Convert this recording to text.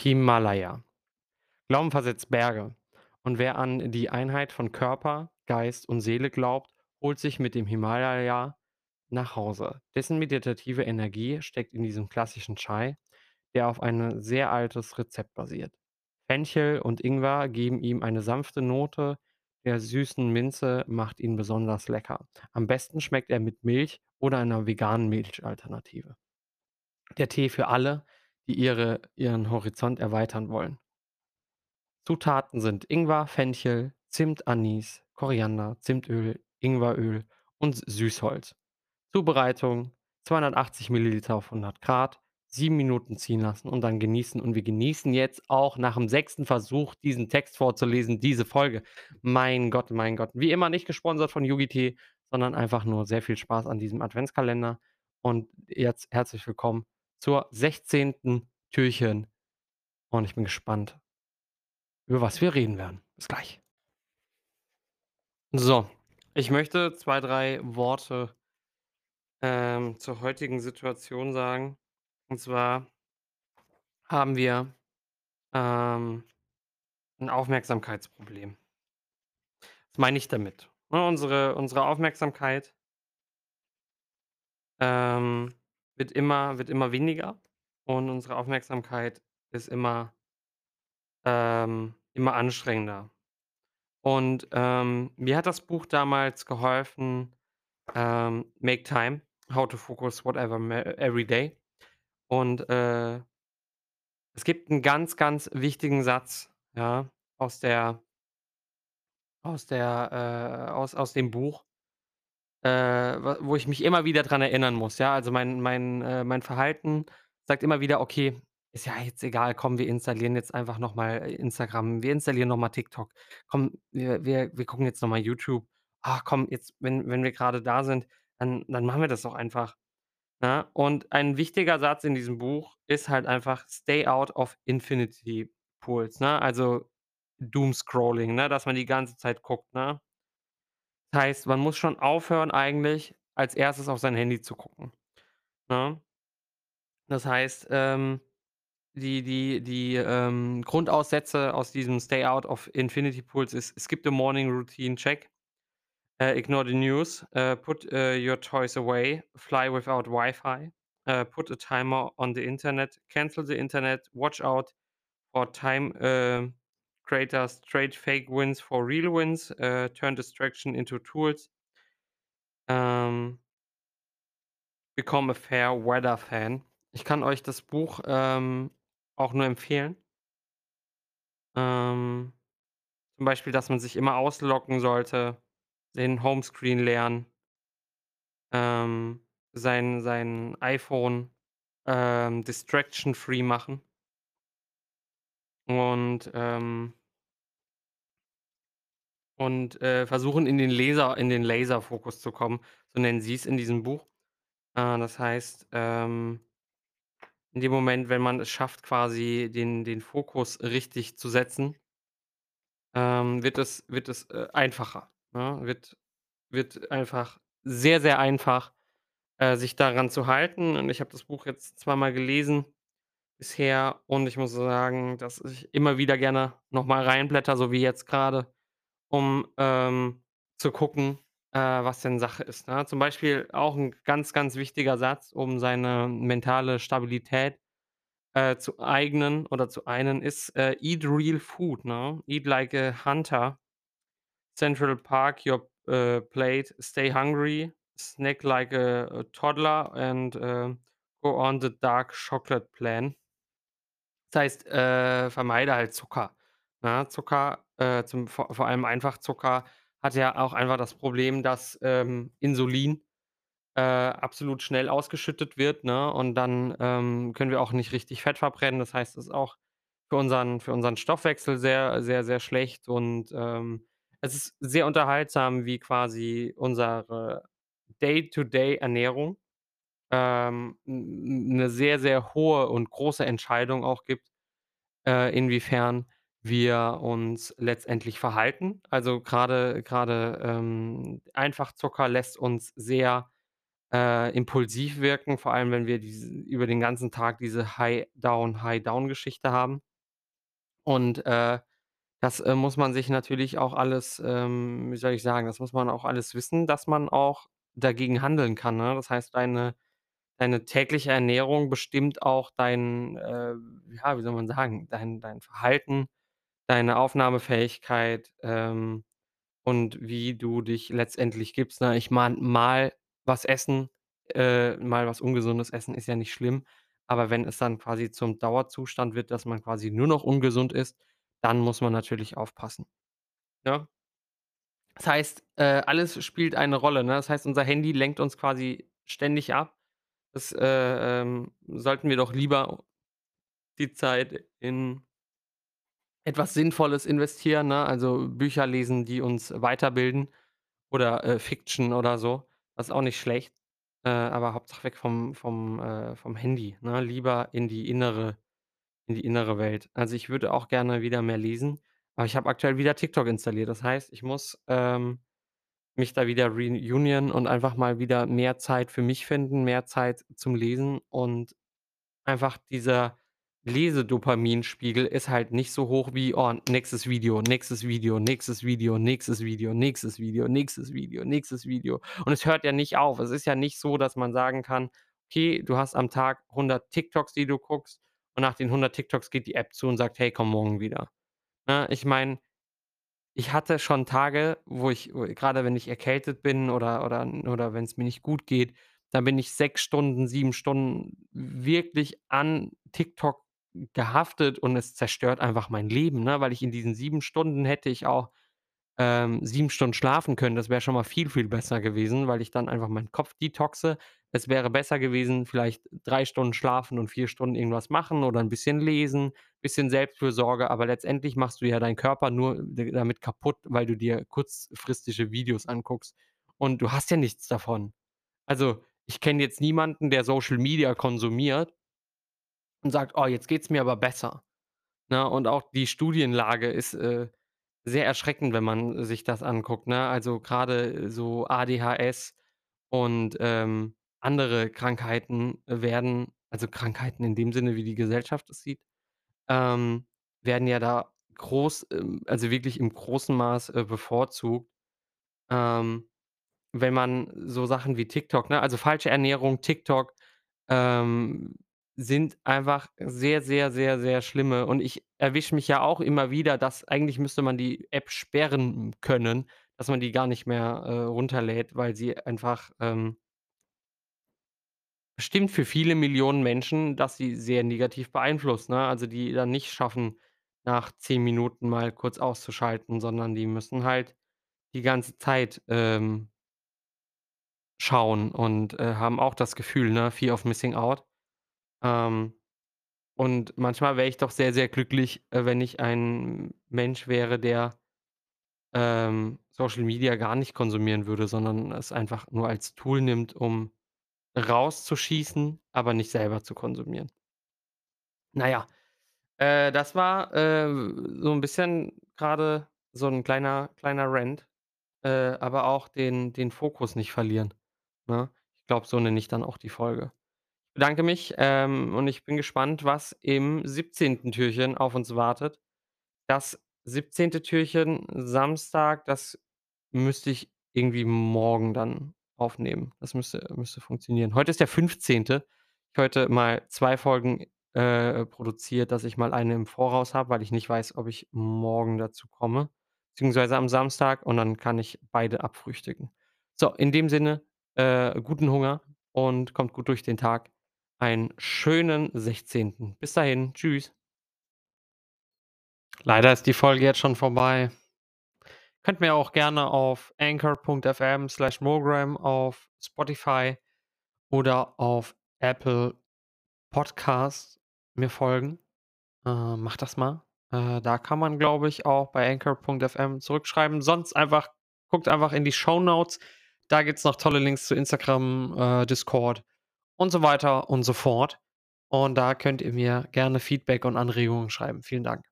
Himalaya. Glauben versetzt Berge. Und wer an die Einheit von Körper, Geist und Seele glaubt, holt sich mit dem Himalaya nach Hause. Dessen meditative Energie steckt in diesem klassischen Chai, der auf ein sehr altes Rezept basiert. Fenchel und Ingwer geben ihm eine sanfte Note, der süßen Minze macht ihn besonders lecker. Am besten schmeckt er mit Milch oder einer veganen Milchalternative. Der Tee für alle, die ihre, ihren Horizont erweitern wollen. Zutaten sind Ingwer, Fenchel, Zimt, Anis, Koriander, Zimtöl, Ingweröl und Süßholz. Zubereitung: 280 Milliliter auf 100 Grad, 7 Minuten ziehen lassen und dann genießen. Und wir genießen jetzt auch nach dem sechsten Versuch, diesen Text vorzulesen, diese Folge. Mein Gott, mein Gott. Wie immer nicht gesponsert von Yugi sondern einfach nur sehr viel Spaß an diesem Adventskalender. Und jetzt herzlich willkommen zur sechzehnten Türchen. Und ich bin gespannt, über was wir reden werden. Bis gleich. So, ich möchte zwei, drei Worte ähm, zur heutigen Situation sagen. Und zwar haben wir ähm, ein Aufmerksamkeitsproblem. Was meine ich damit? Ne, unsere, unsere Aufmerksamkeit ähm, wird, immer, wird immer weniger und unsere Aufmerksamkeit ist immer, ähm, immer anstrengender. Und ähm, mir hat das Buch damals geholfen, ähm, Make Time, How to Focus Whatever Every Day. Und äh, es gibt einen ganz, ganz wichtigen Satz, ja, aus der, aus der, äh, aus, aus dem Buch, äh, wo ich mich immer wieder dran erinnern muss. Ja, also mein, mein, äh, mein Verhalten sagt immer wieder, okay, ist ja jetzt egal, komm, wir installieren jetzt einfach nochmal Instagram, wir installieren nochmal TikTok, komm, wir, wir, wir gucken jetzt nochmal YouTube. Ach komm, jetzt, wenn, wenn wir gerade da sind, dann, dann machen wir das doch einfach. Ja, und ein wichtiger Satz in diesem Buch ist halt einfach: „Stay out of infinity pools“, ne? Also, Doomscrolling, ne, dass man die ganze Zeit guckt, ne? Das heißt, man muss schon aufhören eigentlich, als Erstes auf sein Handy zu gucken, ne? Das heißt, ähm, die die die, ähm, Grundaussätze aus diesem „Stay out of infinity pools“ ist: „Skip the morning routine, check. Uh, ignore the news. Uh, put uh, your toys away. Fly without Wi-Fi. Put a timer on the internet. Cancel the internet. Watch out for time creators. Trade fake wins for real wins. Uh, turn distraction into tools. Um, become a fair weather fan. Ich kann euch das Buch ähm, auch nur empfehlen. Ähm, zum Beispiel, dass man sich immer ausloggen sollte, den Homescreen lernen. ähm, sein sein iPhone, ähm, distraction free machen und, ähm und, äh, versuchen in den Laser in den Laserfokus zu kommen, so nennen sie es in diesem Buch. Äh, das heißt, ähm, in dem Moment, wenn man es schafft, quasi den den Fokus richtig zu setzen, ähm, wird es wird es, äh, einfacher, ne? Wird wird einfach sehr, sehr einfach, äh, sich daran zu halten und ich habe das Buch jetzt zweimal gelesen bisher und ich muss sagen, dass ich immer wieder gerne noch mal reinblättere, so wie jetzt grade, um, ähm, zu gucken, äh, was denn Sache ist, ne? Zum Beispiel auch 'n ganz, ganz wichtiger Satz, um seine mentale Stabilität, äh, zu eignen oder zu einen ist, äh: „Eat real food“, ne? „Eat like a hunter. Central Park your, äh, plate. Stay hungry. Snack like a a toddler and, äh, go on the dark chocolate plan.“ Das heißt, äh, vermeide halt Zucker, ne? Zucker, äh, zum vor vor allem Einfachzucker hat ja auch einfach das Problem, dass, ähm, Insulin, äh, absolut schnell ausgeschüttet wird, ne? Und dann, ähm, können wir auch nicht richtig Fett verbrennen. Das heißt, es ist auch für unseren für unseren Stoffwechsel sehr, sehr, sehr schlecht und, ähm, es ist sehr unterhaltsam, wie quasi unsere Day-to-Day-Ernährung, ähm, 'n 'ne sehr, sehr hohe und große Entscheidung auch gibt äh, inwiefern wir uns letztendlich verhalten. Also gerade gerade ähm, Einfachzucker lässt uns sehr äh, impulsiv wirken, vor allem, wenn wir diese über den ganzen Tag diese High-Down, High-Down-Geschichte haben. Und, äh, das, äh, muss man sich natürlich auch alles, ähm wie soll ich sagen, das muss man auch alles wissen, dass man auch dagegen handeln kann, ne? Das heißt, deine deine tägliche Ernährung bestimmt auch dein, äh ja, wie soll man sagen, dein dein Verhalten, deine Aufnahmefähigkeit, ähm, und wie du dich letztendlich gibst, ne? Ich meine, mal was essen, äh, mal was Ungesundes essen ist ja nicht schlimm, aber wenn es dann quasi zum Dauerzustand wird, dass man quasi nur noch ungesund isst, dann muss man natürlich aufpassen, ne? Das heißt, äh, alles spielt eine Rolle, ne? Das heißt, unser Handy lenkt uns quasi ständig ab. Das, äh, ähm, sollten wir doch lieber die Zeit in etwas Sinnvolles investieren, ne? Also, Bücher lesen, die uns weiterbilden oder, äh, Fiction oder so. Das ist auch nicht schlecht, äh, aber Hauptsache weg vom vom, äh vom Handy, ne? Lieber in die innere in die innere Welt. Also, ich würde auch gerne wieder mehr lesen, aber ich habe aktuell wieder TikTok installiert. Das heißt, ich muss, ähm, mich da wieder reunion und einfach mal wieder mehr Zeit für mich finden, mehr Zeit zum Lesen und einfach dieser Lese-Dopaminspiegel ist halt nicht so hoch wie: „Oh, nächstes Video, nächstes Video, nächstes Video, nächstes Video, nächstes Video, nächstes Video, nächstes Video.“ Und es hört ja nicht auf. Es ist ja nicht so, dass man sagen kann: „Okay, du hast am Tag 100 TikToks, die du guckst und nach den 100 TikToks geht die App zu und sagt: ‚Hey, komm morgen wieder.‘“ Ne, ich meine ich hatte schon Tage, wo ich wo grade wenn ich erkältet bin oder oder oder wenn's mir nicht gut geht, dann bin ich 6 Stunden, 7 Stunden wirklich an TikTok gehaftet und es zerstört einfach mein Leben, ne? Weil ich in diesen 7 Stunden hätte ich auch, ähm, 7 Stunden schlafen können. Das wäre schon mal viel, viel besser gewesen, weil ich dann einfach meinen Kopf detoxe. Es wäre besser gewesen, vielleicht 3 Stunden schlafen und 4 Stunden irgendwas machen oder 'n bisschen lesen, bisschen Selbstfürsorge, aber letztendlich machst du ja deinen Körper nur d damit kaputt, weil du dir kurzfristige Videos anguckst und du hast ja nichts davon. Also, ich kenne jetzt niemanden, der Social Media konsumiert und sagt: „Oh, jetzt geht's mir aber besser“, ne? Und auch die Studienlage ist, äh, sehr erschreckend, wenn man sich das anguckt, ne? Also, grade so ADHS und, ähm, andere Krankheiten werden also, Krankheiten in dem Sinne, wie die Gesellschaft es sieht, ähm, werden ja da groß ähm, also, wirklich im großen Maß, äh, bevorzugt. Ähm, wenn man so Sachen wie TikTok, ne also, falsche Ernährung, TikTok, ähm, sind einfach sehr, sehr, sehr, sehr schlimme und ich erwische mich ja auch immer wieder, dass eigentlich müsste man die App sperren können, dass man die gar nicht mehr, äh, runterlädt, weil sie einfach, ähm bestimmt für viele Millionen Menschen, dass sie sehr negativ beeinflusst, ne? Also, die dann nicht schaffen, nach 10 Minuten mal kurz auszuschalten, sondern die müssen halt die ganze Zeit, ähm schauen und, äh, haben auch das Gefühl, ne, Fear of Missing Out. Ähm, und manchmal wäre ich doch sehr, sehr glücklich, äh, wenn ich ein Mensch wäre, der, ähm, Social Media gar nicht konsumieren würde, sondern es einfach nur als Tool nimmt, um rauszuschießen, aber nicht selber zu konsumieren. Na ja, äh, das war, äh, so 'n bisschen grade so 'n kleiner kleiner Rant, äh, aber auch den den Fokus nicht verlieren, ne? Ich glaube, so nenne ich dann auch die Folge. Bedanke mich, ähm, und ich bin gespannt, was im 17. Türchen auf uns wartet. Das 17. Türchen Samstag, das müsste ich irgendwie morgen dann aufnehmen. Das müsste müsste funktionieren. Heute ist der 15. Ich heute mal 2 Folgen, äh, produziert, dass ich mal eine im Voraus habe, weil ich nicht weiß, ob ich morgen dazu komme, beziehungsweise am Samstag und dann kann ich beide abfrühstücken. So, in dem Sinne, äh, guten Hunger und kommt gut durch den Tag. Einen schönen 16. Bis dahin. Tschüss. Leider ist die Folge jetzt schon vorbei. Könnt mir auch gerne auf anchor.fm/mogram auf Spotify oder auf Apple Podcasts mir folgen. Äh, macht das mal. Äh, da kann man, glaube ich, auch bei anchor.fm zurückschreiben. Sonst einfach guckt einfach in die Shownotes. Da gibt's noch tolle Links zu Instagram, äh, Discord und so weiter und so fort. Und da könnt ihr mir gerne Feedback und Anregungen schreiben. Vielen Dank.